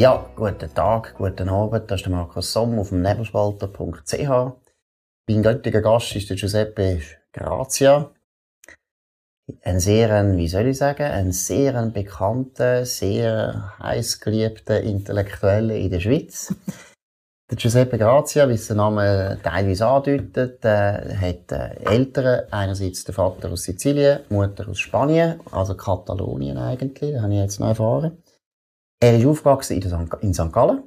Ja, guten Tag, guten Abend. Das ist der Markus Somm auf dem nebelspalter.ch. Mein heutiger Gast ist der Giuseppe Grazia. Ein sehr, wie soll ich sagen, ein sehr bekannter, sehr heiß geliebter Intellektueller in der Schweiz. Der Giuseppe Grazia, wie der Name teilweise andeutet, äh, hat äh, Eltern, einerseits der Vater aus Sizilien, Mutter aus Spanien, also Katalonien eigentlich, das habe ich jetzt noch erfahren. Er ist aufgewachsen in St. Gallen.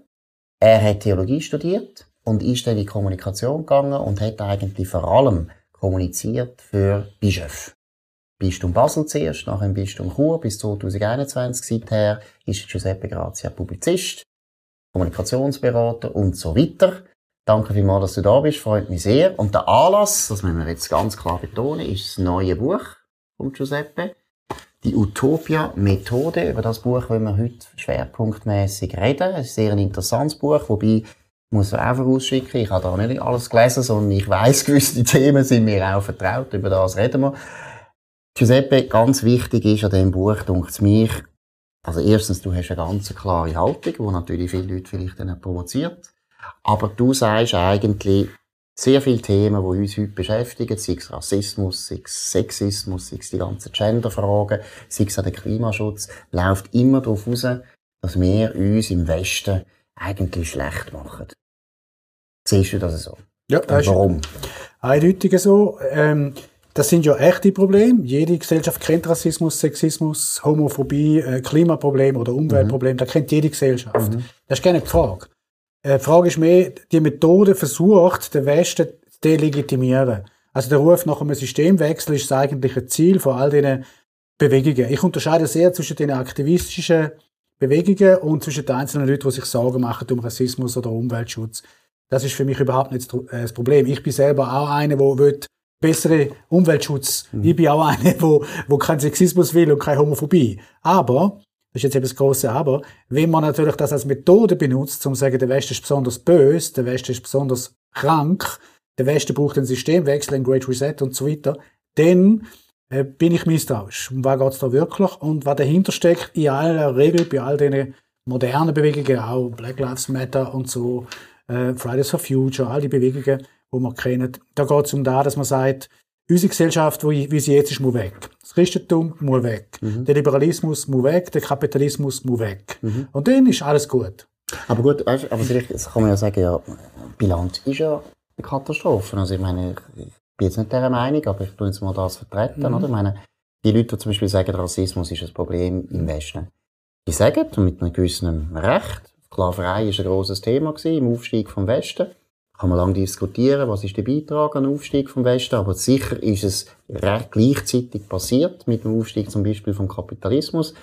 Er hat Theologie studiert und ist dann in die Kommunikation gegangen und hat eigentlich vor allem kommuniziert für Bischöfe. Bistum Basel zuerst, nachher im Bistum Chur bis 2021 seither ist Giuseppe Grazia Publizist, Kommunikationsberater und so weiter. Danke vielmals, dass du da bist, freut mich sehr. Und der Anlass, das müssen wir jetzt ganz klar betonen, ist das neue Buch von Giuseppe. Die Utopia-Methode. Über das Buch wollen wir heute schwerpunktmäßig reden. Es ist ein sehr interessantes Buch, wobei muss auch vorausschicken, ich habe da nicht alles gelesen, sondern ich weiss, gewisse Themen sind mir auch vertraut, über das reden wir. Giuseppe, ganz wichtig ist an diesem Buch, denkt mich, also erstens, du hast eine ganz klare Haltung, die natürlich viele Leute vielleicht dann provoziert. Aber du sagst eigentlich sehr viele Themen, die uns heute beschäftigen, sei es Rassismus, sei es Sexismus, sei es die ganzen Genderfragen, sei es auch der Klimaschutz, läuft immer darauf raus, dass wir uns im Westen eigentlich schlecht machen. Siehst du das so? Ja, das Und warum? Eindeutig so. Ähm das sind ja echte Probleme. Jede Gesellschaft kennt Rassismus, Sexismus, Homophobie, äh, Klimaproblem oder Umweltproblem. Mhm. Das kennt jede Gesellschaft. Mhm. Das ist keine Frage. Äh, die Frage ist mehr, die Methode versucht, den Westen zu delegitimieren. Also der Ruf nach einem Systemwechsel ist das eigentliche Ziel von all diesen Bewegungen. Ich unterscheide sehr zwischen den aktivistischen Bewegungen und zwischen den einzelnen Leuten, die sich Sorgen machen um Rassismus oder Umweltschutz. Das ist für mich überhaupt nicht das äh, Problem. Ich bin selber auch einer, der will bessere Umweltschutz. Mhm. Ich bin auch einer, wo, wo kein Sexismus will und keine Homophobie. Aber, das ist jetzt eben das große Aber, wenn man natürlich das als Methode benutzt, um zu sagen, der Westen ist besonders böse, der Westen ist besonders krank, der Westen braucht einen Systemwechsel, ein Great Reset und so weiter, dann äh, bin ich misstrauisch. Um was geht's da wirklich? Und was dahinter steckt, in aller Regel bei all diesen modernen Bewegungen, auch Black Lives Matter und so, äh, Fridays for Future, all die Bewegungen, die wir kennen. Da geht es um das, dass man sagt, unsere Gesellschaft, wie sie jetzt ist, muss weg. Das Christentum muss weg. Mhm. Der Liberalismus muss weg. Der Kapitalismus muss weg. Mhm. Und dann ist alles gut. Aber gut, weißt, aber vielleicht kann man ja sagen, ja, Bilanz ist ja eine Katastrophe. Also ich meine, ich bin jetzt nicht dieser Meinung, aber ich tue jetzt mal das vertreten, mhm. oder? Ich meine, die Leute, die zum Beispiel sagen, Rassismus ist ein Problem im Westen, die sagen, mit einem gewissen Recht, Sklaverei ist ein grosses Thema gewesen, im Aufstieg vom Westen kann man lange diskutieren, was ist der Beitrag an den Aufstieg vom Westen, aber sicher ist es recht gleichzeitig passiert mit dem Aufstieg zum Beispiel vom Kapitalismus.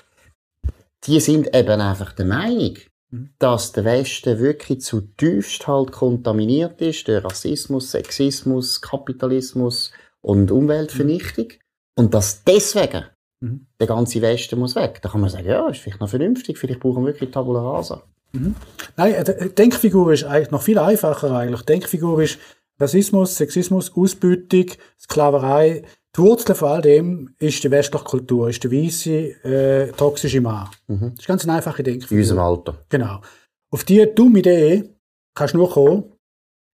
Die sind eben einfach der Meinung, mhm. dass der Westen wirklich zu tiefst halt kontaminiert ist durch Rassismus, Sexismus, Kapitalismus und Umweltvernichtung mhm. und dass deswegen mhm. der ganze Westen muss weg. Da kann man sagen, ja, ist vielleicht noch vernünftig, vielleicht brauchen wir wirklich Tabula Rasa. Mhm. Nein, äh, Denkfigur ist eigentlich noch viel einfacher eigentlich. Denkfigur ist Rassismus, Sexismus, Ausbeutung, Sklaverei. Die Wurzel von all dem ist die westliche Kultur, ist der weiße, äh, toxische Mann. Mhm. Das ist ganz eine einfache Denkfigur. In unserem Alter. Genau. Auf diese dumme Idee kannst du nur kommen,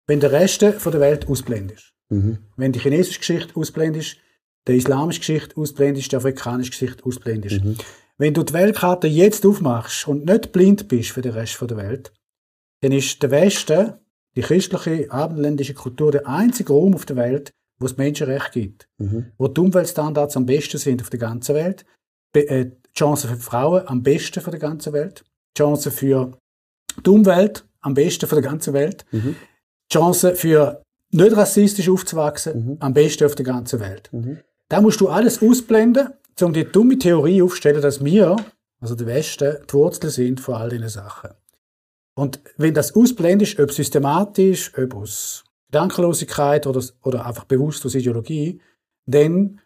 wenn der Rest von der Welt ausblendest. Mhm. Wenn die chinesische Geschichte ausblendest, die islamische Geschichte ausblendest, die afrikanische Geschichte ausblendest. Mhm. Wenn du die Weltkarte jetzt aufmachst und nicht blind bist für den Rest der Welt, dann ist der Westen, die christliche abendländische Kultur, der einzige Raum auf der Welt, wo es Menschenrecht gibt, mhm. wo die Umweltstandards am besten sind auf der ganzen Welt, äh, die Chancen für Frauen am besten von der ganzen Welt, die Chancen für die Umwelt am besten von der ganzen Welt, mhm. die Chancen für nicht rassistisch aufzuwachsen mhm. am besten auf der ganzen Welt. Mhm. Da musst du alles ausblenden um die dumme Theorie aufzustellen, dass wir, also der Westen, die Wurzel sind von all diesen Sachen. Und wenn das ausblendest, ob systematisch, ob aus Gedankenlosigkeit oder, oder einfach bewusst aus Ideologie, dann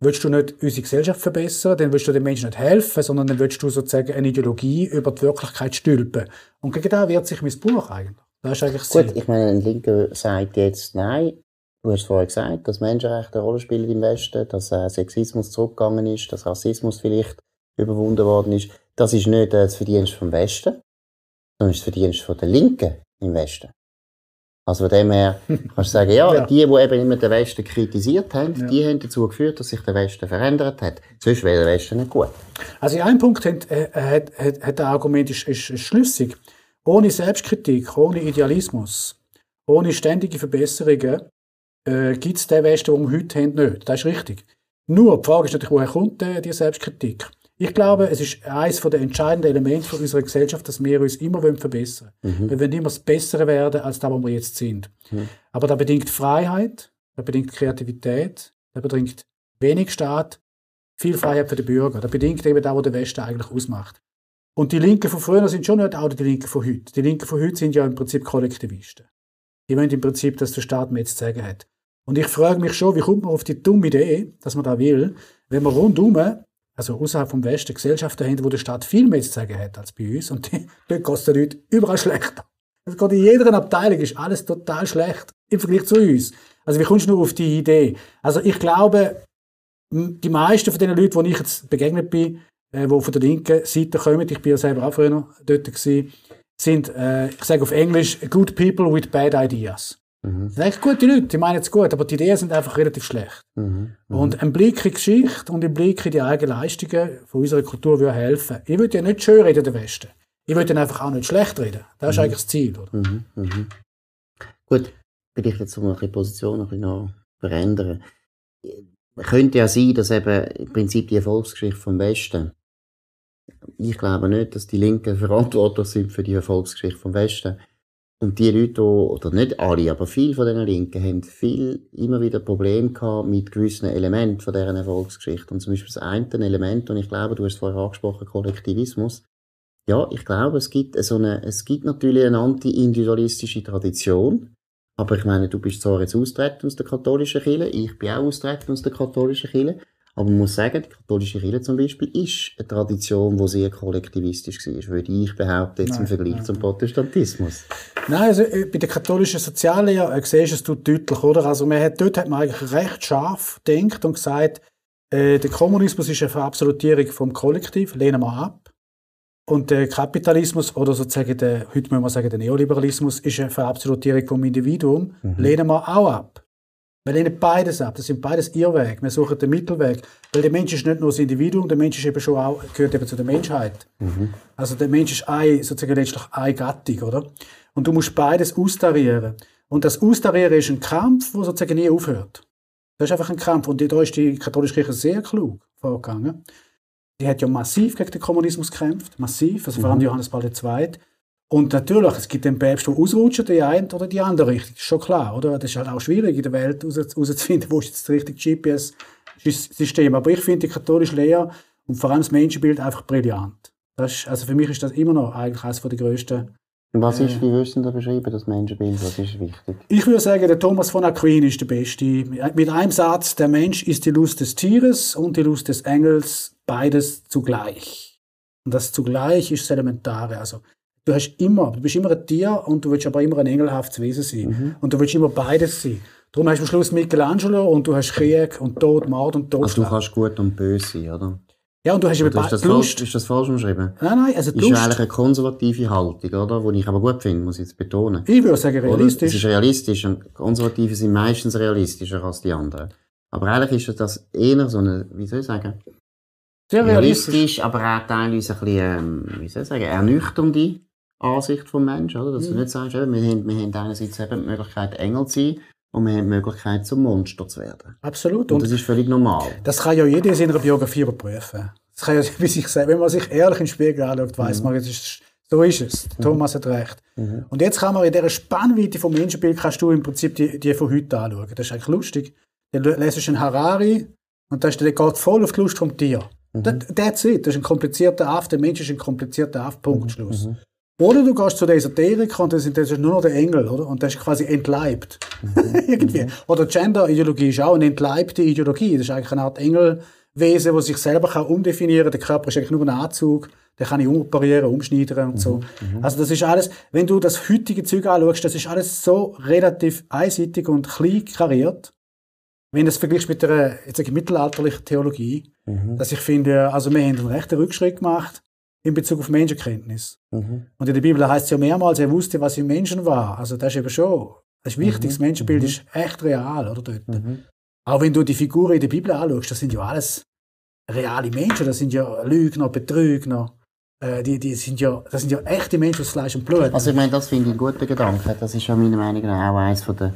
willst du nicht unsere Gesellschaft verbessern, dann willst du den Menschen nicht helfen, sondern dann willst du sozusagen eine Ideologie über die Wirklichkeit stülpen. Und gegen das wehrt sich mein Buch eigentlich. Das ist eigentlich Gut, ich meine, ein Linker sagt jetzt, nein, Du hast vorher gesagt, dass Menschenrechte eine Rolle spielen im Westen, dass äh, Sexismus zurückgegangen ist, dass Rassismus vielleicht überwunden worden ist. Das ist nicht äh, das Verdienst vom Westen. sondern das Verdienst von der Linken im Westen. Also von dem her kannst du sagen, ja, Ja. die, die eben immer den Westen kritisiert haben, Ja. die haben dazu geführt, dass sich der Westen verändert hat. Sonst wäre der Westen nicht gut. Also in einem Punkt hat, äh, hat, hat, hat das Argument ist, ist, ist schlüssig. Ohne Selbstkritik, ohne Idealismus, ohne ständige Verbesserungen äh, gibt es den Westen, den wir heute haben, nicht. Das ist richtig. Nur, die Frage ist natürlich, woher kommt äh, die Selbstkritik? Ich glaube, es ist eines der entscheidenden Elemente von unserer Gesellschaft, dass wir uns immer verbessern wollen. Wir wollen immer das Bessere werden, als das, wo wir jetzt sind. Aber das bedingt Freiheit, das bedingt Kreativität, das bedingt wenig Staat, viel Freiheit für die Bürger. Das bedingt eben das, was der Westen eigentlich ausmacht. Und die Linken von früher sind schon nicht auch die Linken von heute. Die Linken von heute sind ja im Prinzip Kollektivisten. Die wollen im Prinzip, dass der Staat mehr zu sagen hat. Und ich frage mich schon, wie kommt man auf die dumme Idee, dass man da will, wenn man rundum, also außerhalb vom Westen, Gesellschaften haben, wo der Staat viel mehr zu sagen hat als bei uns und die, dort kostet den Leuten überall schlechter. Es geht in jeder Abteilung, ist alles total schlecht im Vergleich zu uns. Also wie kommst du nur auf die Idee? Also ich glaube, die meisten von den Leuten, die ich jetzt begegnet bin, äh, die von der linken Seite kommen, ich bin ja selber auch früher dort sind, äh, ich sage auf Englisch, good people with bad ideas. Das sind echt gute Leute, die meinen es gut, aber die Ideen sind einfach relativ schlecht. Mhm. Und ein Blick in die Geschichte und ein Blick in die eigenen Leistungen von unserer Kultur würde helfen. Ich würde ja nicht schön reden, der Westen. Ich würde ihn einfach auch nicht schlecht reden. Das ist eigentlich das Ziel. Oder? Mhm. Mhm. Gut, vielleicht jetzt um die Position noch ein bisschen verändern. Könnte ja sein, dass eben im Prinzip die Erfolgsgeschichte vom Westen, ich glaube nicht, dass die Linken verantwortlich sind für die Erfolgsgeschichte vom Westen. Und die Leute, die, oder nicht alle, aber viele von den Linken haben viel, immer wieder Probleme gehabt mit gewissen Elementen von deren Erfolgsgeschichte. Und zum Beispiel das eine Element, und ich glaube, du hast es vorher angesprochen, Kollektivismus. Ja, ich glaube, es gibt so eine, es gibt natürlich eine anti-individualistische Tradition. Aber ich meine, du bist zwar jetzt austreten aus der katholischen Kirche, ich bin auch austreten aus der katholischen Kirche, aber man muss sagen, die katholische Kirche zum Beispiel ist eine Tradition, die sehr kollektivistisch war, würde ich behaupten, jetzt im Nein, Vergleich nein, zum Protestantismus. Nein, also äh, bei der katholischen Soziallehre äh, siehst du es deutlich, oder? Also man hat, dort hat man eigentlich recht scharf gedacht und gesagt, äh, der Kommunismus ist eine Verabsolutierung vom Kollektiv, lehnen wir ab. Und der Kapitalismus, oder sozusagen der, heute muss man sagen, der Neoliberalismus, ist eine Verabsolutierung vom Individuum, lehnen wir auch ab. Wir lehnen beides ab. Das sind beides Irrwege. Wir suchen den Mittelweg. Weil der Mensch ist nicht nur das Individuum, der Mensch ist eben schon auch, gehört eben zu der Menschheit. Also der Mensch ist ein, sozusagen letztlich eine Gattung, oder? Und du musst beides austarieren. Und das Austarieren ist ein Kampf, der sozusagen nie aufhört. Das ist einfach ein Kampf. Und da ist die katholische Kirche sehr klug vorgegangen. Die hat ja massiv gegen den Kommunismus gekämpft. Massiv. Also vor allem Johannes Paul II. Und natürlich, es gibt den Päpste, die ausrutschen, die eine oder die andere Richtung. Das ist schon klar, oder? Das ist halt auch schwierig in der Welt heraus- herauszufinden, wo ist jetzt das richtige GPS-System. Aber ich finde die katholische Lehre und vor allem das Menschenbild einfach brillant. Das ist, also für mich ist das immer noch eigentlich eines der grössten Was ist, wie würdest du da beschreiben, das Menschenbild? Was ist wichtig? Ich würde sagen, der Thomas von Aquin ist der Beste. Mit einem Satz, der Mensch ist die Lust des Tieres und die Lust des Engels, beides zugleich. Und das zugleich ist das Elementare. Also, du hast immer, du bist immer ein Tier und du willst aber immer ein engelhaftes Wesen sein. Und du willst immer beides sein. Darum hast du am Schluss Michelangelo und du hast Krieg und Tod, Mord und Also du kannst gut und böse sein, oder? ja, und du hast eben ist, das falsch, ist das falsch umschrieben? Nein, nein, also die Ist ja eigentlich eine konservative Haltung, oder? Die ich aber gut finde, muss ich jetzt betonen. Ich würde sagen, Oder? Es realistisch. ist realistisch und Konservative sind meistens realistischer als die anderen. Aber eigentlich ist das eher so eine, wie soll ich sagen, Sehr realistisch. realistisch, aber auch teilweise ein bisschen, ähm, wie soll ich sagen, ernüchternde Ansicht vom Menschen, oder? Dass du nicht sagst, eben, wir haben, wir haben einerseits eben die Möglichkeit, Engel zu sein und wir haben die Möglichkeit, zum Monster zu werden. Absolut. Und Und das ist völlig normal. Das kann ja jeder in seiner Biografie überprüfen. Das kann ja, wie sich wenn man sich ehrlich in den Spiegel anschaut, weiß man, es ist, so ist es. Thomas hat recht. Und jetzt kann man in dieser Spannweite vom Menschenbild kannst du im Prinzip die, die von heute anschauen. Das ist eigentlich lustig. Dann lesest du einen Harari und da ist, der geht voll auf die Lust vom Tier. That, that's it. Das ist ein komplizierter Aff. Der Mensch ist ein komplizierter Aff. Punkt. Schluss. Oder du gehst zu der Esoterik und das ist, das nur noch der Engel, oder? Und das ist quasi entleibt. Irgendwie. Oder Gender-Ideologie ist auch eine entleibte Ideologie. Das ist eigentlich eine Art Engelwesen, das sich selber kann umdefinieren kann. Der Körper ist eigentlich nur ein Anzug. Den kann ich umoperieren, umschneiden und so. Also das ist alles, wenn du das heutige Zeug anschaust, das ist alles so relativ einseitig und klein kariert. Wenn du es vergleichst mit der jetzt sage ich, mittelalterlichen Theologie, dass ich finde, also wir haben einen rechten Rückschritt gemacht. In Bezug auf Menschenkenntnis. Mhm. Und in der Bibel heißt es ja mehrmals, er wusste, was im Menschen war. Also das ist eben schon, das ist wichtig, mhm. das Menschenbild mhm. ist echt real, oder dort. Mhm. Auch wenn du die Figuren in der Bibel anschaust, das sind ja alles reale Menschen, das sind ja Lügner, Betrügner, äh, die, die sind ja, das sind ja echte Menschen aus Fleisch und Blut. Also ich meine, das finde ich ein guter Gedanke. Das ist ja meiner Meinung nach auch eines von der,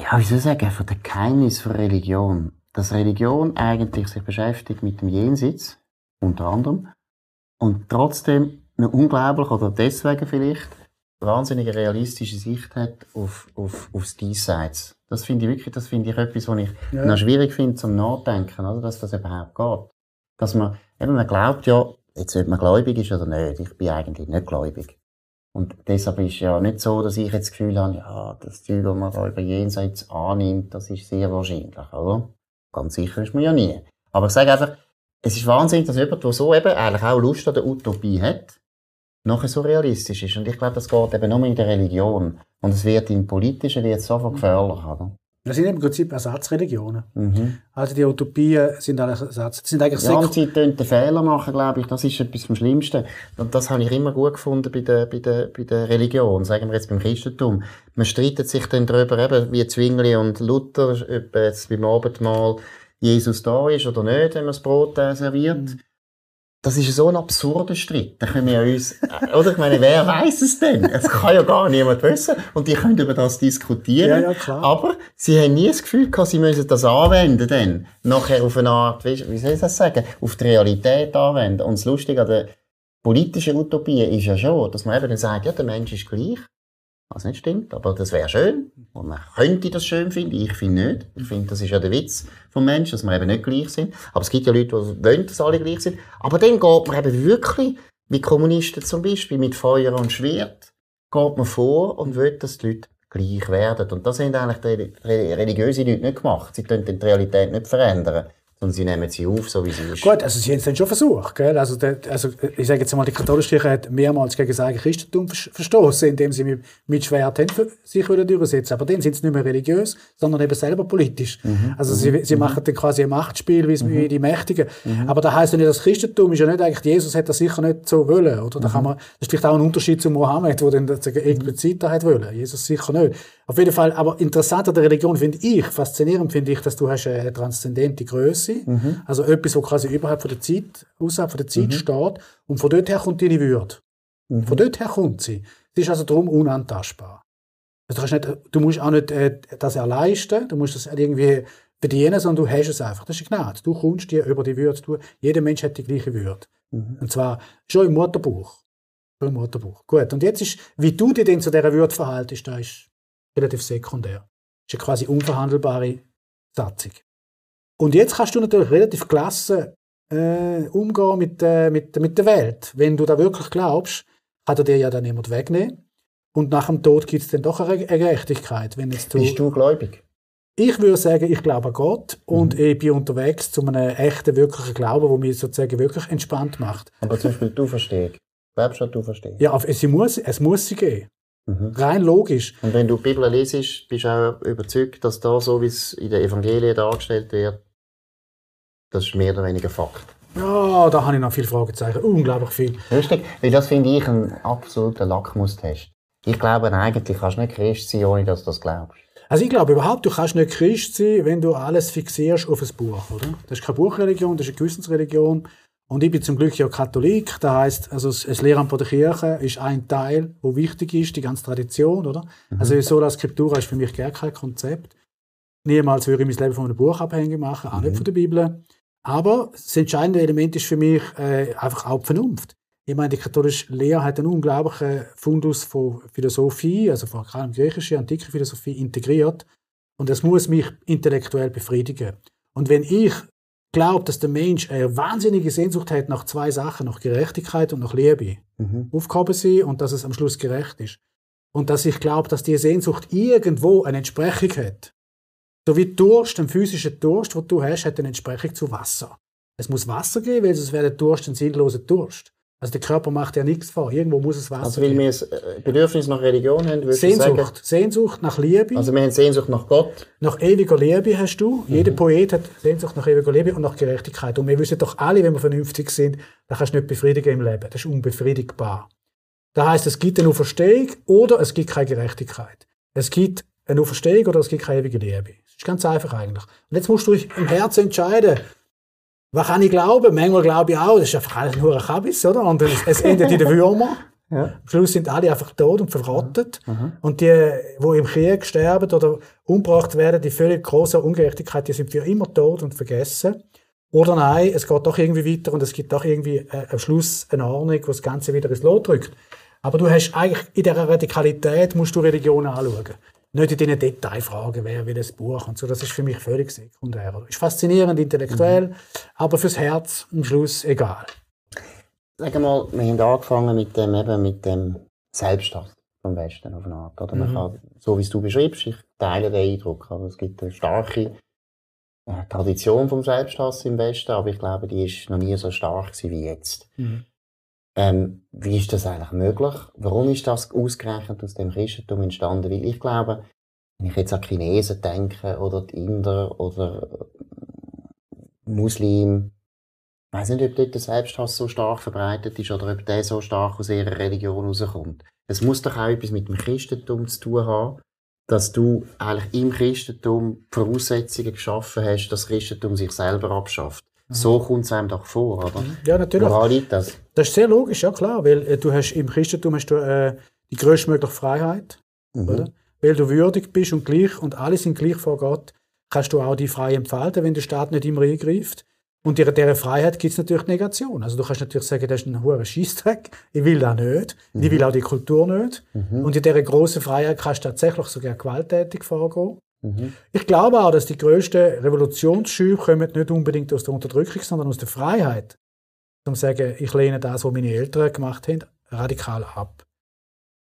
ja, wie soll ich sagen, von der Geheimnis von Religion. Dass Religion eigentlich sich beschäftigt mit dem Jenseits, unter anderem, und trotzdem eine unglaublich, oder deswegen vielleicht, wahnsinnige realistische Sicht hat auf, auf, aufs Diesseits. Das finde ich wirklich, das finde ich etwas, was ich ja. noch schwierig finde zum Nachdenken, oder? dass das überhaupt geht. Dass man, eben, man glaubt ja, jetzt ob man gläubig ist oder nicht, ich bin eigentlich nicht gläubig. Und deshalb ist ja nicht so, dass ich jetzt das Gefühl habe, ja, das Zeug, das man da über Jenseits annimmt, das ist sehr wahrscheinlich, oder? Ganz sicher ist man ja nie. Aber ich sage einfach, es ist wahnsinnig, dass jemand, der so eben eigentlich auch Lust an der Utopie hat, nachher so realistisch ist. Und ich glaube, das geht eben nur in der Religion. Und es wird im Politischen wird sofort gefährlich, oder? Das sind im Prinzip Ersatzreligionen. Mhm. Also die Utopien sind alle Ersatz. Sind eigentlich ja, und sie den Fehler machen, glaube ich. Das ist etwas vom Schlimmsten. Und das habe ich immer gut gefunden bei der, bei der, bei der Religion, sagen wir jetzt beim Christentum. Man streitet sich dann darüber, eben, wie Zwingli und Luther, ob jetzt beim Abendmahl Jesus da ist oder nicht, wenn man das Brot äh, serviert. Mhm. Das ist so ein absurder Streit. Da können wir uns, äh, oder? Ich meine, wer weiß es denn? Es kann ja gar niemand wissen. Und die können über das diskutieren. Ja, ja. Aber sie haben nie das Gefühl gehabt, sie müssen das anwenden, dann. Nachher auf eine Art, wie soll ich das sagen? Auf die Realität anwenden. Und das Lustige an der politischen Utopie ist ja schon, dass man eben dann sagt, ja, der Mensch ist gleich. Was nicht stimmt, aber das wäre schön. Und man könnte das schön finden. Ich finde nicht. Ich finde, das ist ja der Witz vom Menschen, dass wir eben nicht gleich sind. Aber es gibt ja Leute, die wollen, dass alle gleich sind. Aber dann geht man eben wirklich, wie Kommunisten zum Beispiel, mit Feuer und Schwert, geht man vor und will, dass die Leute gleich werden. Und das haben eigentlich die religiösen Leute nicht gemacht. Sie können die Realität nicht verändern sondern sie nehmen sie auf, so wie sie ist. Gut, also sie haben es dann schon versucht. Gell? Also, der, also ich sage jetzt mal, die katholische Kirche hat mehrmals gegen das eigene Christentum verstoßen, indem sie mit, mit Schwert sich wieder durchsetzen. Aber dann sind sie nicht mehr religiös, sondern eben selber politisch. Mhm. Also sie, mhm. sie mhm. machen dann quasi ein Machtspiel wie, mhm. die Mächtigen. Mhm. Aber da heißt ja nicht, das Christentum ist ja nicht eigentlich, Jesus hat das sicher nicht so wollen. Oder? Da kann mhm. man, das ist vielleicht auch ein Unterschied zu Mohammed, der dann das explizit da hat wollen. Jesus sicher nicht. Auf jeden Fall, aber interessant an der Religion finde ich, faszinierend finde ich, dass du hast eine transzendente Größe, mhm. also etwas, wo quasi überhalb von der Zeit, außerhalb von der Zeit mhm. steht, und von dort her kommt deine Würde. Mhm. Von dort her kommt sie. Sie ist also darum unantastbar. Also du, nicht, du musst auch nicht äh, das erleisten, du musst das irgendwie verdienen, sondern du hast es einfach. Das ist Gnade. Du kommst dir über die Würde. Du, jeder Mensch hat die gleiche Würde. Mhm. Und zwar schon im Mutterbuch. Schon im Mutterbuch. Gut. Und jetzt ist, wie du dich denn zu dieser Würde verhaltest, da ist relativ sekundär. Das ist eine quasi unverhandelbare Satzung. Und jetzt kannst du natürlich relativ klasse äh, umgehen mit, äh, mit, mit der Welt. Wenn du da wirklich glaubst, kann er dir ja dann jemand wegnehmen. Und nach dem Tod gibt es dann doch eine Gerechtigkeit. Wenn jetzt du, Bist du gläubig? Ich würde sagen, ich glaube an Gott und mhm. ich bin unterwegs zu einem echten, wirklichen Glauben, der mich sozusagen wirklich entspannt macht. Aber zum Beispiel du verstehst. Glaubst du, du verstehst? Ja, es muss, es muss sie geben. Mhm. Rein logisch. Und wenn du die Bibel lesest, bist du auch überzeugt, dass da, so wie es in den Evangelien dargestellt wird, das ist mehr oder weniger Fakt. Ja, da habe ich noch viele Fragezeichen. Unglaublich viel. Richtig, weil das finde ich ein absoluter Lackmustest. Ich glaube, eigentlich kannst du nicht Christ sein, ohne dass du das glaubst. Also ich glaube überhaupt, du kannst nicht Christ sein, wenn du alles fixierst auf ein Buch, oder? Das ist keine Buchreligion, das ist eine Gewissensreligion. Und ich bin zum Glück ja Katholik, das heißt, also das Lehramt von der Kirche ist ein Teil, wo wichtig ist, die ganze Tradition, oder? Mhm. Also Sola Scriptura ist für mich gar kein Konzept. Niemals würde ich mein Leben von einem Buch abhängig machen, auch mhm. nicht von der Bibel. Aber das entscheidende Element ist für mich äh, einfach auch die Vernunft. Ich meine, die katholische Lehre hat einen unglaublichen Fundus von Philosophie, also vor allem griechische, antike Philosophie integriert. Und das muss mich intellektuell befriedigen. Und wenn ich glaube, dass der Mensch eine wahnsinnige Sehnsucht hat nach zwei Sachen, nach Gerechtigkeit und nach Liebe. Mhm. Aufgehoben sie und dass es am Schluss gerecht ist. Und dass ich glaube, dass die Sehnsucht irgendwo eine Entsprechung hat. So wie Durst, ein physischer Durst, den du hast, hat eine Entsprechung zu Wasser. Es muss Wasser geben, weil sonst wäre der Durst ein sinnloser Durst. Also der Körper macht ja nichts vor. Irgendwo muss es Wasser Also weil wir ein Bedürfnis nach Religion haben, würdest du Sehnsucht. sagen? Sehnsucht nach Liebe. Also wir haben Sehnsucht nach Gott. Nach ewiger Liebe hast du. Jeder Poet hat Sehnsucht nach ewiger Liebe und nach Gerechtigkeit. Und wir wissen doch alle, wenn wir vernünftig sind, da kannst du nicht befriedigen im Leben. Das ist unbefriedigbar. Das heißt, es gibt eine Auferstehung oder es gibt keine Gerechtigkeit. Es gibt eine Auferstehung oder es gibt keine ewige Liebe. Das ist ganz einfach eigentlich. Und jetzt musst du dich im Herzen entscheiden, was kann ich glauben? Manchmal glaube ich auch, das ist einfach alles nur ein Kabis, oder? Und es, es endet in den Würmern. Ja. Am Schluss sind alle einfach tot und verrottet. Und die, die im Krieg sterben oder umgebracht werden, die völlig große Ungerechtigkeit, die sind für immer tot und vergessen. Oder nein, es geht doch irgendwie weiter und es gibt doch irgendwie äh, am Schluss eine Ordnung, die das Ganze wieder ins Lot drückt. Aber du hast eigentlich in dieser Radikalität musst du Religion anschauen. Nicht in diesen Detailfragen, wer will das Buch und so. Das ist für mich völlig sekundär. Ist faszinierend, intellektuell, aber fürs Herz am Schluss egal. Sagen wir mal, wir haben angefangen mit dem, eben mit dem Selbsthass vom Westen auf eine Art. Oder? Man kann, so wie es du beschreibst, ich teile den Eindruck. Also es gibt eine starke äh, Tradition vom Selbsthass im Westen, aber ich glaube, die ist noch nie so stark wie jetzt. Ähm, wie ist das eigentlich möglich? Warum ist das ausgerechnet aus dem Christentum entstanden? Weil ich glaube, wenn ich jetzt an Chinesen denke, oder die Inder, oder äh, Muslim, ich weiss nicht, ob dort der Selbsthass so stark verbreitet ist, oder ob der so stark aus ihrer Religion rauskommt. Es muss doch auch etwas mit dem Christentum zu tun haben, dass du eigentlich im Christentum Voraussetzungen geschaffen hast, dass das Christentum sich selber abschafft. So kommt es einem doch vor, oder? Ja, natürlich. Woran liegt das? Das ist sehr logisch, ja klar, weil äh, du hast im Christentum hast du äh, die größtmögliche Freiheit, oder? Weil du würdig bist und gleich und alle sind gleich vor Gott, kannst du auch die frei entfalten, wenn der Staat nicht immer eingreift. Und in dieser Freiheit gibt es natürlich Negation. Also du kannst natürlich sagen, das ist ein hoher Scheissdreck, ich will das nicht, ich will auch die Kultur nicht. Und in dieser grossen Freiheit kannst du tatsächlich sogar gewalttätig vorgehen. Ich glaube auch, dass die grössten Revolutionsschübe kommen nicht unbedingt aus der Unterdrückung, sondern aus der Freiheit. Um zu sagen, ich lehne das, was meine Eltern gemacht haben, radikal ab.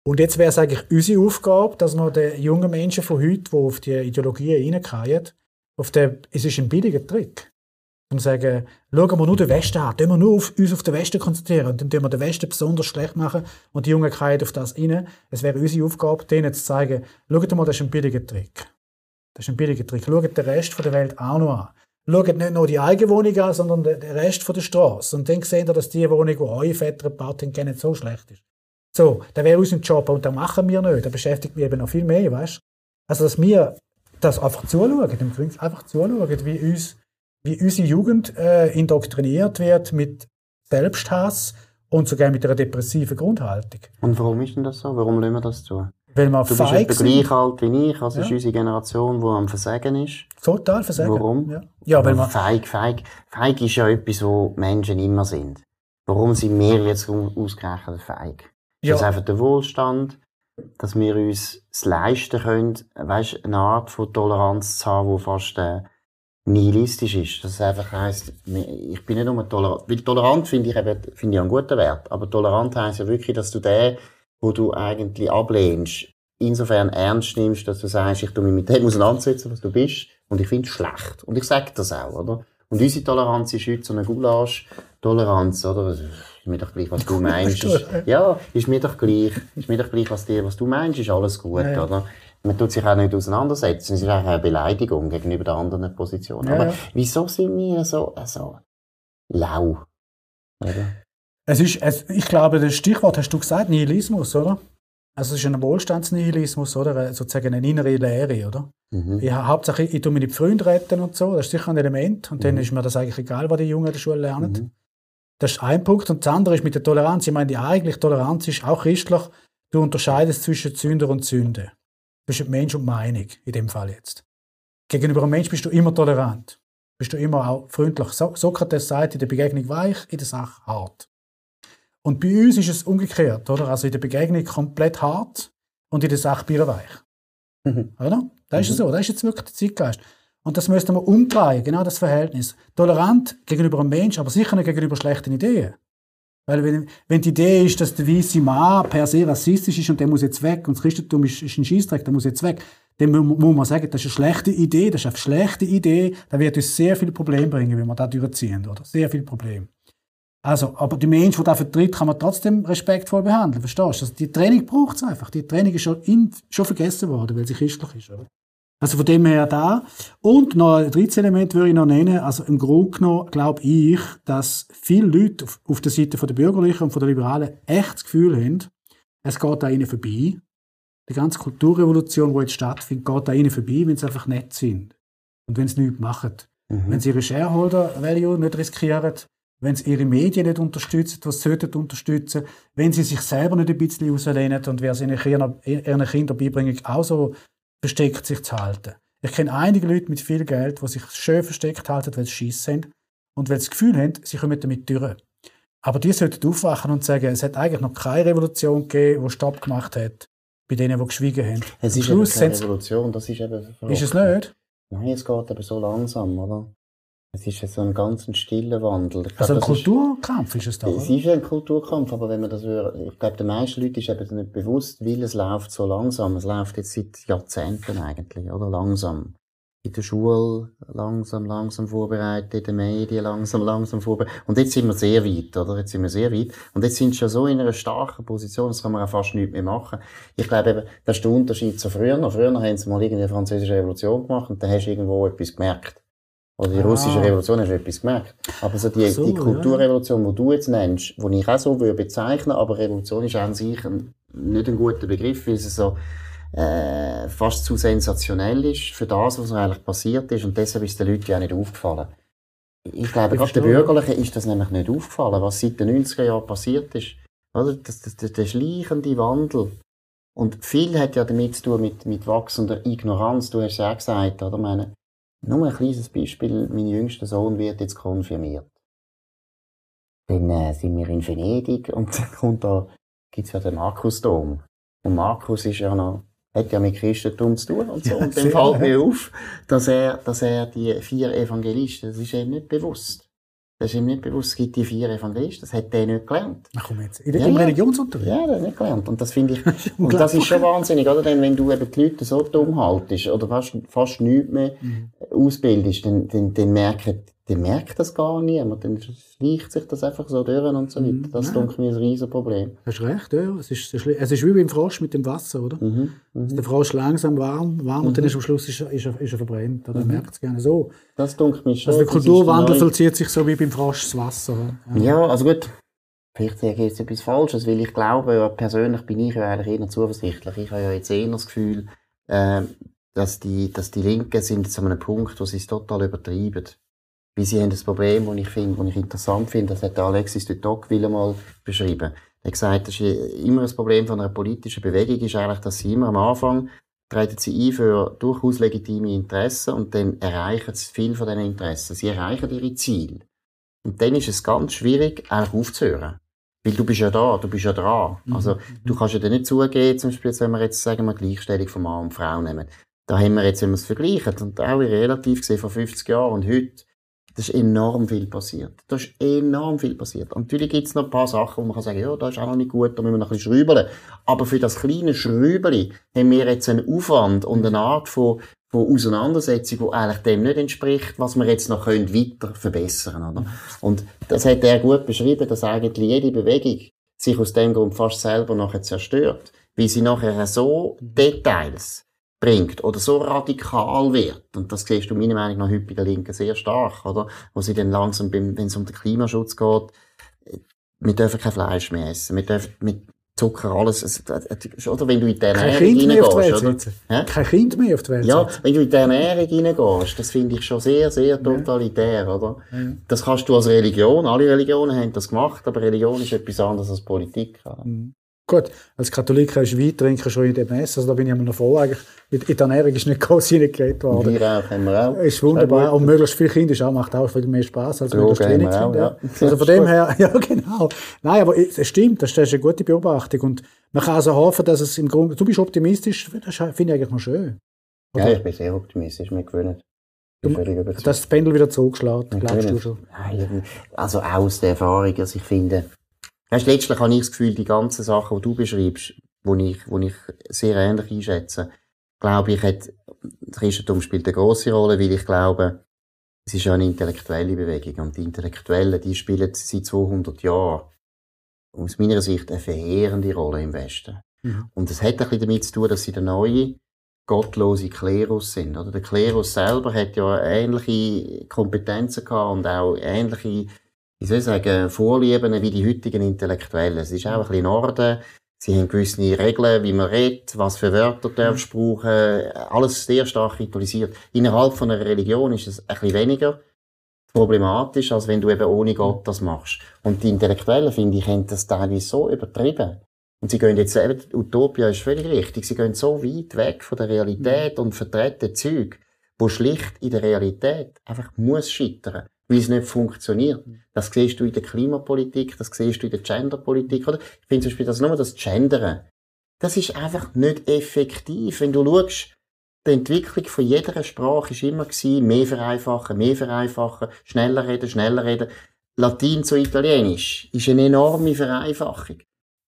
Und jetzt wäre es eigentlich unsere Aufgabe, dass wir den jungen Menschen von heute, die auf die Ideologien reinkommen, auf den, es ist ein billiger Trick. Um zu sagen, schauen wir nur den Westen an, tun wir nur auf, uns auf den Westen konzentrieren dann tun wir den Westen besonders schlecht machen und die Jungen kommen auf das rein. Es wäre unsere Aufgabe, denen zu zeigen, schaut mal, das ist ein billiger Trick. Das ist ein billiger Trick. Schaut den Rest der Welt auch noch an. Schaut nicht nur die eigene Wohnung an, sondern den Rest der Straße. Und dann seht ihr, dass die Wohnung, die eure Väter gebaut haben, nicht so schlecht ist. So, das wäre unser Job. Und das machen wir nicht. Das beschäftigt mich eben noch viel mehr, weißt Also, dass wir das einfach zuschauen, im Grunde einfach zuschauen, wie, uns, wie unsere Jugend äh, indoktriniert wird mit Selbsthass und sogar mit einer depressiven Grundhaltung. Und warum ist denn das so? Warum lassen wir das zu? Weil wir Du bist etwa gleich alt wie ich, also Ja. ist unsere Generation, die am Versagen ist. Total versagen. Warum? Ja, ja weil man, feig, feig, feig ist ja etwas, wo Menschen immer sind. Warum sind wir jetzt au- ausgerechnet feig? Ist Ja. das einfach der Wohlstand, dass wir uns es leisten können, weißt, eine Art von Toleranz zu haben, die fast äh, nihilistisch ist. Das einfach heisst, ich bin nicht nur tolerant, weil tolerant finde ich eben, finde ich einen guten Wert, aber tolerant heisst ja wirklich, dass du den, wo du eigentlich ablehnst, insofern ernst nimmst, dass du sagst, ich tu mich mit dem auseinandersetzen, was du bist, und ich finde es schlecht. Und ich sage das auch, oder? Und unsere Toleranz ist heute so eine Gulasch-Toleranz, oder? Ist mir doch gleich, was du meinst. Ist, ja, ist mir doch gleich. Ist mir doch gleich, was dir, was du meinst, ist alles gut, Ja, ja. oder? Man tut sich auch nicht auseinandersetzen. Es ist eigentlich eine Beleidigung gegenüber der anderen Position. Ja, Aber wieso sind wir so, so lau? Oder? Es ist, es, ich glaube, das Stichwort hast du gesagt, Nihilismus, oder? Also es ist ein Wohlstandsnihilismus, oder? Äh, Sozusagen eine innere Leere, oder? Mhm. Ich hauptsächlich, ich tue meine Freunde retten und so, das ist sicher ein Element. Und dann ist mir das eigentlich egal, was die Jungen in der Schule lernen. Mhm. Das ist ein Punkt. Und das andere ist mit der Toleranz. Ich meine, die eigentliche Toleranz ist auch christlich. Du unterscheidest zwischen Sünder und Sünde. Zwischen Mensch und Meinung, in dem Fall jetzt. Gegenüber einem Mensch bist du immer tolerant. Bist du immer auch freundlich. So Sokrates sagt, in der Begegnung weich, in der Sache hart. Und bei uns ist es umgekehrt, oder? Also in der Begegnung komplett hart und in der Sache bierweich. Mhm. Oder? Das ist ja so. Das ist jetzt wirklich der Zeitgeist. Und das müsste man umdrehen, genau das Verhältnis. Tolerant gegenüber einem Menschen, aber sicher nicht gegenüber schlechten Ideen. Weil wenn, wenn die Idee ist, dass der weiße Mann per se rassistisch ist und der muss jetzt weg und das Christentum ist, ist ein Scheissdreck, der muss jetzt weg, dann mu- muss man sagen, das ist eine schlechte Idee, das ist eine schlechte Idee, das wird uns sehr viele Probleme bringen, wenn wir da durchziehen, oder? Sehr viele Probleme. Also, aber die Menschen, die das vertritt, kann man trotzdem respektvoll behandeln, verstehst du? Also die Training braucht es einfach. Die Training ist schon, in, schon vergessen worden, weil sie christlich ist, oder? Also von dem her da. Und noch ein drittes Element würde ich noch nennen. Also im Grunde genommen glaube ich, dass viele Leute auf, auf der Seite der Bürgerlichen und der Liberalen echt das Gefühl haben, es geht da ihnen vorbei. Die ganze Kulturrevolution, die jetzt stattfindet, geht da ihnen vorbei, wenn sie einfach nett sind. Und wenn sie nichts machen. Mhm. Wenn sie ihre Shareholder-Value nicht riskieren, wenn sie ihre Medien nicht unterstützen, was sie sollten unterstützen, wenn sie sich selber nicht ein bisschen rauslehnen und wer sie ihren Kindern beibringen, auch so versteckt sich zu halten. Ich kenne einige Leute mit viel Geld, die sich schön versteckt halten, weil sie Schiss sind und weil sie das Gefühl haben, sie kommen damit durch. Aber die sollten aufwachen und sagen, es hat eigentlich noch keine Revolution gegeben, die Stopp gemacht hat bei denen, die geschwiegen haben. Es ist Schluss keine Revolution, das ist eben verrückt. Ist es nicht? Nein, es geht aber so langsam, oder? Es ist so ein ganz stiller Wandel. Glaub, also ein Kulturkampf ist, ist es da, Es ist ein Kulturkampf, aber wenn man das würde, ich glaube, den meisten Leuten ist eben nicht bewusst, weil es läuft so langsam. Es läuft jetzt seit Jahrzehnten eigentlich, oder? Langsam. In der Schule langsam, langsam vorbereitet, in den Medien langsam, langsam vorbereitet. Und jetzt sind wir sehr weit, oder? Jetzt sind wir sehr weit. Und jetzt sind sie schon so in einer starken Position, das kann man auch fast nichts mehr machen. Ich glaube eben, das ist der Unterschied zu früher. Früher haben sie mal irgendwie eine französische Revolution gemacht und dann hast du irgendwo etwas gemerkt. Oder die ah. russische Revolution hast du etwas gemerkt. Aber so die, so, die Kulturrevolution, ja. die du jetzt nennst, die ich auch so würde bezeichnen, aber Revolution ist an sich ein, nicht ein guter Begriff, weil es so äh, fast zu sensationell ist für das, was eigentlich passiert ist und deshalb ist den Leuten ja nicht aufgefallen. Ich glaube, gerade den Bürgerlichen ist das nämlich nicht aufgefallen, was seit den 90er Jahren passiert ist. Oder? Das, das, das, der schleichende Wandel. Und viel hat ja damit zu tun mit, mit wachsender Ignoranz. Du hast ja auch gesagt, oder? Meine, nur ein kleines Beispiel. Mein jüngster Sohn wird jetzt konfirmiert. Dann äh, sind wir in Venedig und dann kommt da, gibt's ja den Markusdom. Und Markus ist ja noch, hat ja mit Christentum zu tun und so. Ja, und dann fällt mir auf, dass er, dass er die vier Evangelisten, das ist ihm nicht bewusst. Das ist ihm nicht bewusst, es gibt die vier Evangelisten. Das hat der nicht gelernt. Ach komm jetzt. In, ja, Im Religionsunterricht? Ja, der hat nicht gelernt. Und das finde ich, und das ist schon wahnsinnig, oder? Denn wenn du eben die Leute so dumm haltest, oder fast, fast nichts mehr mhm. ausbildest, dann, dann, dann merken, dann merkt das gar niemand. Dann schleicht sich das einfach so durch und so weiter. Mhm. Das ist, denke ich, ein riesen Problem. Hast recht, ja. Es ist, es ist wie beim Frosch mit dem Wasser, oder? Mhm. Mhm. Der Frosch langsam warm, warm und dann mhm. ist am Schluss ist, ist, er, ist er verbrennt. Oder mhm. merkt es gerne so. Das denke ich mir schon. Also der Kulturwandel vollzieht sich so wie beim Frosch das Wasser. Ja, ja also gut. Vielleicht sage ich jetzt etwas Falsches, weil ich glaube, ja, persönlich bin ich ja eigentlich eher zuversichtlich. Ich habe ja jetzt eher das Gefühl, äh, dass die, dass die Linken sind zu einem Punkt, wo sie es total übertreiben. Weil sie haben das Problem, das ich finde, das ich interessant finde, das hat Alexis de Tocqueville mal beschrieben. Er hat gesagt, das ist immer ein Problem von einer politischen Bewegung, ist eigentlich, dass sie immer am Anfang treten sie ein für durchaus legitime Interessen und dann erreichen sie viel von diesen Interessen. Sie erreichen ihre Ziele. Und dann ist es ganz schwierig, eigentlich aufzuhören. Weil du bist ja da, du bist ja dran. Mhm. Also, du kannst ja dann nicht zugeben, zum Beispiel, wenn wir jetzt, sagen wir, Gleichstellung von Mann und Frau nehmen. Da haben wir jetzt, wenn wir es vergleichen, und auch relativ gesehen vor 50 Jahren und heute, da ist enorm viel passiert. Da ist enorm viel passiert. Und natürlich gibt es noch ein paar Sachen, wo man kann sagen, ja, das ist auch noch nicht gut, da müssen wir noch ein bisschen schrübeln. Aber für das kleine Schrübeli haben wir jetzt einen Aufwand und eine Art von, von Auseinandersetzung, die eigentlich dem nicht entspricht, was wir jetzt noch können weiter verbessern können. Und das hat er gut beschrieben, dass eigentlich jede Bewegung sich aus dem Grund fast selber nachher zerstört, weil sie nachher so Details bringt oder so radikal wird, und das siehst du meiner Meinung nach heute bei der Linken sehr stark, oder? Wo sie dann langsam, wenn es um den Klimaschutz geht, äh, wir dürfen kein Fleisch mehr essen, wir dürfen mit Zucker alles, oder wenn du in die Ernährung oder? Kein Kind mehr auf die Welt Ja, wenn du in die Ernährung reingehst, das finde ich schon sehr, sehr totalitär, ja. oder? Ja. Das kannst du als Religion, alle Religionen haben das gemacht, aber Religion ist etwas anderes als Politik. Mhm. Gut, als Katholik hast du Wein trinken schon in der Messe, also da bin ich immer noch froh eigentlich. In der Ernährung ist nicht groß hineingeredet worden. Wir auch, haben wir auch. Ist wunderbar. Und möglichst viele Kinder ist auch, macht auch viel mehr Spaß als möglichst wenig Kinder. Ja. Also von dem her, ja genau. Nein, aber es stimmt, das ist eine gute Beobachtung. Und man kann also hoffen, dass es im Grunde, du bist optimistisch, das finde ich eigentlich noch schön. Oder? Ja, ich bin sehr optimistisch, mir gewöhnt. Du, dass das Pendel wieder zugeschlagen, glaubst du schon? Nein, also aus der Erfahrung, also ich finde, Weißt, letztlich habe ich das Gefühl, die ganzen Sachen, die du beschreibst, wo ich, wo ich sehr ähnlich einschätze, glaube ich, hat, das Christentum spielt eine grosse Rolle, weil ich glaube, es ist ja eine intellektuelle Bewegung und die Intellektuellen, die spielen seit 200 Jahren aus meiner Sicht eine verheerende Rolle im Westen. Mhm. Und es hat ein bisschen damit zu tun, dass sie der neue gottlose Klerus sind. Oder? Der Klerus selber hat ja ähnliche Kompetenzen gehabt und auch ähnliche, wie soll ich sagen, Vorlieben wie die heutigen Intellektuellen. Es ist auch ein bisschen Norden. Sie haben gewisse Regeln, wie man redet, was für Wörter darfst du brauchen. Alles sehr stark ritualisiert. Innerhalb von einer Religion ist es ein bisschen weniger problematisch, als wenn du eben ohne Gott das machst. Und die Intellektuellen, finde ich, haben das teilweise so übertrieben. Und sie gehen jetzt eben, Utopia ist völlig richtig, sie gehen so weit weg von der Realität und vertreten Zeug, wo schlicht in der Realität einfach muss scheitern, weil es nicht funktioniert. Das siehst du in der Klimapolitik, das siehst du in der Genderpolitik, oder? Ich finde zum Beispiel, dass nur das Gendern, das ist einfach nicht effektiv. Wenn du schaust, die Entwicklung von jeder Sprache ist immer gewesen, mehr vereinfachen, mehr vereinfachen, schneller reden, schneller reden. Latein zu Italienisch ist eine enorme Vereinfachung.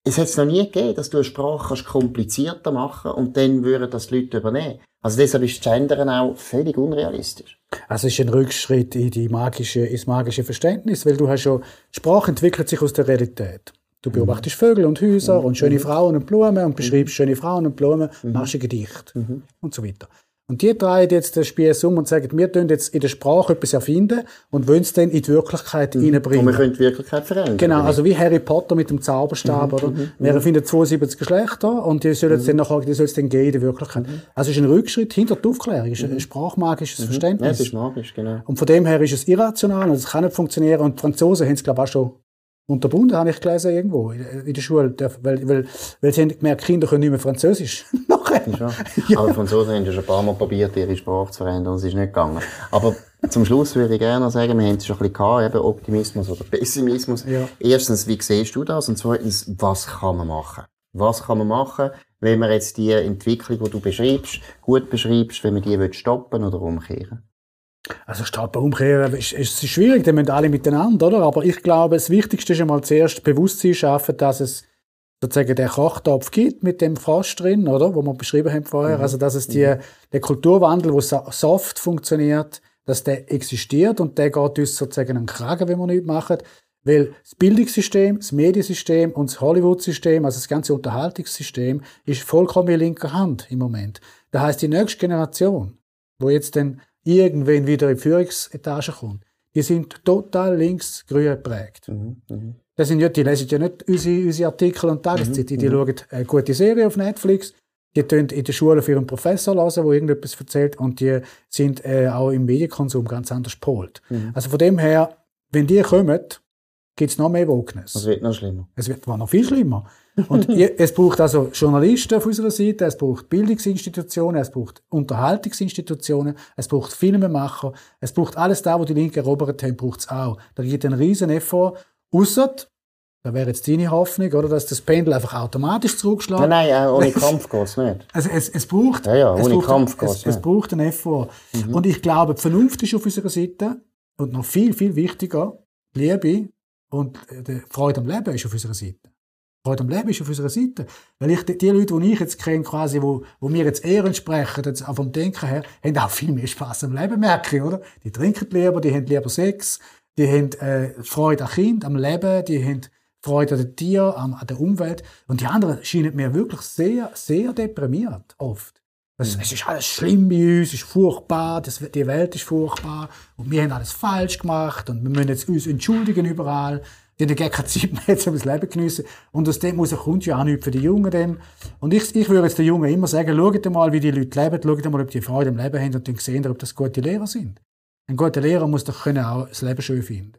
Es hat es noch nie gegeben, dass du eine Sprache kannst komplizierter machen und dann würden das die Leute übernehmen. Also deshalb ist Gendern auch völlig unrealistisch. Also es ist ein Rückschritt in die magische, ins magische Verständnis, weil du hast ja, Sprache entwickelt sich aus der Realität. Du mhm. beobachtest Vögel und Häuser mhm. und schöne Frauen und Blumen und beschreibst mhm. schöne Frauen und Blumen, mhm. machst ein Gedicht mhm. und so weiter. Und die drehen jetzt das Spiel um und sagen, wir tun jetzt in der Sprache etwas erfinden und wollen es dann in die Wirklichkeit mhm. reinbringen. Und wir können die Wirklichkeit verändern. Genau, also wie Harry Potter mit dem Zauberstab, mhm. oder? Mhm. Wir erfinden 72 Geschlechter und die sollen es dann nachher, die soll es dann gehen in der Wirklichkeit. Mhm. Also es ist ein Rückschritt hinter der Aufklärung, es ist ein mhm. sprachmagisches mhm. Verständnis. Ja, es ist magisch, genau. Und von dem her ist es irrational und es kann nicht funktionieren und die Franzosen haben es, glaube ich, auch schon unterbunden, habe ich gelesen irgendwo in der Schule, weil, weil, weil sie haben gemerkt, Kinder können nicht mehr Französisch. ja. Aber Franzosen haben ja schon ein paar Mal probiert, ihre Sprache zu verändern, und es ist nicht gegangen. Aber zum Schluss würde ich gerne sagen, wir haben es schon ein bisschen gehabt, eben Optimismus oder Pessimismus. Ja. Erstens, wie siehst du das? Und zweitens, was kann man machen? Was kann man machen, wenn man jetzt die Entwicklung, die du beschreibst, gut beschreibst, wenn man die stoppen oder umkehren also statt umkehren ist, ist es schwierig, dann müssen alle miteinander, oder? Aber ich glaube, das Wichtigste ist einmal zuerst Bewusstsein schaffen, dass es sozusagen den Kochtopf gibt mit dem Frosch drin, oder? Wo wir beschrieben haben vorher. Mhm. Also, dass es die, mhm. der Kulturwandel, wo soft funktioniert, dass der existiert und der geht uns sozusagen an den Kragen, wenn wir nichts machen. Weil das Bildungssystem, das Mediensystem und das Hollywood-System, also das ganze Unterhaltungssystem, ist vollkommen in linker Hand im Moment. Das heißt, die nächste Generation, wo jetzt dann irgendwann wieder in die Führungsetage kommt, die sind total links-grün geprägt. Mhm, mh. Das sind ja, die lesen ja nicht unsere, unsere Artikel und Tageszeitungen, mhm, die, die schauen eine gute Serie auf Netflix, die tun in der Schule für einen Professor lesen, der irgendetwas erzählt und die sind äh, auch im Medienkonsum ganz anders gepolt. Mhm. Also von dem her, wenn die kommen, gibt es noch mehr Wokeness. Es wird noch schlimmer. Es wird noch viel schlimmer. Und es braucht also Journalisten auf unserer Seite, es braucht Bildungsinstitutionen, es braucht Unterhaltungsinstitutionen, es braucht Filmemacher, es braucht alles da, wo die Linke erobert haben, braucht es auch. Da gibt es einen riesen Effort, ausser da wäre jetzt deine Hoffnung, oder, dass das Pendel einfach automatisch zurückschlägt. Nein, nein, ohne Kampf geht's nicht. Also es, es braucht, ja, ja, es ohne braucht, Kampf geht's es, nicht. Es braucht einen Effort. Mhm. Und ich glaube, die Vernunft ist auf unserer Seite und noch viel, viel wichtiger, Liebe und äh, die Freude am Leben ist auf unserer Seite. Am Leben ist auf unserer Seite. Weil ich, die Leute, die ich jetzt kenne, quasi, wo, wo mir jetzt eher entsprechen, jetzt auch vom Denken her, haben auch viel mehr Spaß am Leben, merke ich, oder? Die trinken lieber, die haben lieber Sex, die haben äh, Freude am Kind, am Leben, die haben Freude an den Tieren, an, an der Umwelt. Und die anderen scheinen mir wirklich sehr, sehr deprimiert, oft. Es, es ist alles schlimm bei uns, es ist furchtbar, das, die Welt ist furchtbar und wir haben alles falsch gemacht und wir müssen jetzt uns entschuldigen überall. Die haben gar keine Zeit mehr, um das Leben geniessen. Und aus dem muss kommt ja auch nichts für die Jungen dann. Und ich, ich würde jetzt den Jungen immer sagen, schaut mal, wie die Leute leben, schaut mal, ob die Freude im Leben haben und dann sehen, ob das gute Lehrer sind. Ein guter Lehrer muss doch können auch das Leben schön finden.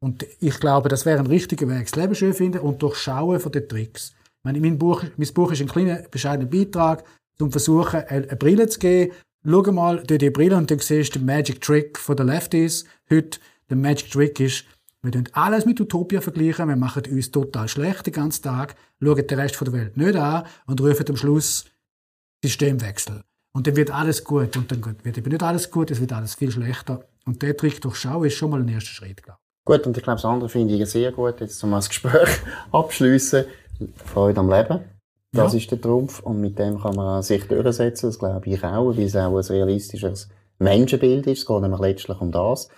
Und ich glaube, das wäre ein richtiger Weg, das Leben schön finden und durchschauen von den Tricks. Ich meine, mein Buch, mein Buch ist ein kleiner, bescheidener Beitrag, um versuchen, eine, Brille zu geben. Schau mal durch die Brille und dann siehst du den Magic Trick von der Lefties heute. Der Magic Trick ist, wir tun alles mit Utopia vergleichen, wir machen uns total schlecht den ganzen Tag, schauen den Rest der Welt nicht an und rufen am Schluss Systemwechsel. Und dann wird alles gut und dann wird eben nicht alles gut, es wird alles viel schlechter. Und der Trick durchschauen ist schon mal ein erster Schritt, glaube ich. Gut, und ich glaube, das andere finde ich sehr gut, jetzt um das Gespräch abschließen. Freude am Leben. Das ja. ist der Trumpf und mit dem kann man sich durchsetzen, das glaube ich auch, weil es auch ein realistisches Menschenbild ist. Es geht nämlich letztlich um das.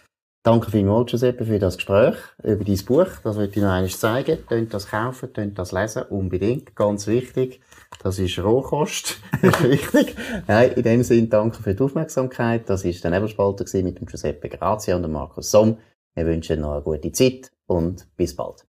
Danke vielmals, Giuseppe, für das Gespräch über dein Buch. Das möchte ich noch einmal zeigen. Tönt das kaufen, tönt das lesen, unbedingt. Ganz wichtig. Das ist Rohkost. Das ist wichtig. Nein, in dem Sinne, danke für die Aufmerksamkeit. Das war der Nebelspalter mit dem Giuseppe Grazia und dem Markus Somm. Wir wünschen noch eine gute Zeit und bis bald.